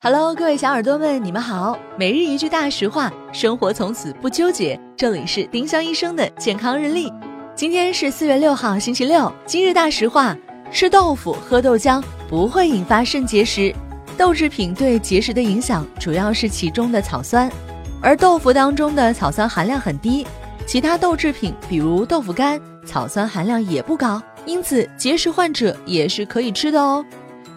Hello，各位小耳朵们，你们好。每日一句大实话，生活从此不纠结。这里是丁香医生的健康日历。今天是四月六号，星期六。今日大实话：吃豆腐、喝豆浆不会引发肾结石。豆制品对结石的影响主要是其中的草酸，而豆腐当中的草酸含量很低。其他豆制品，比如豆腐干，草酸含量也不高，因此结石患者也是可以吃的哦。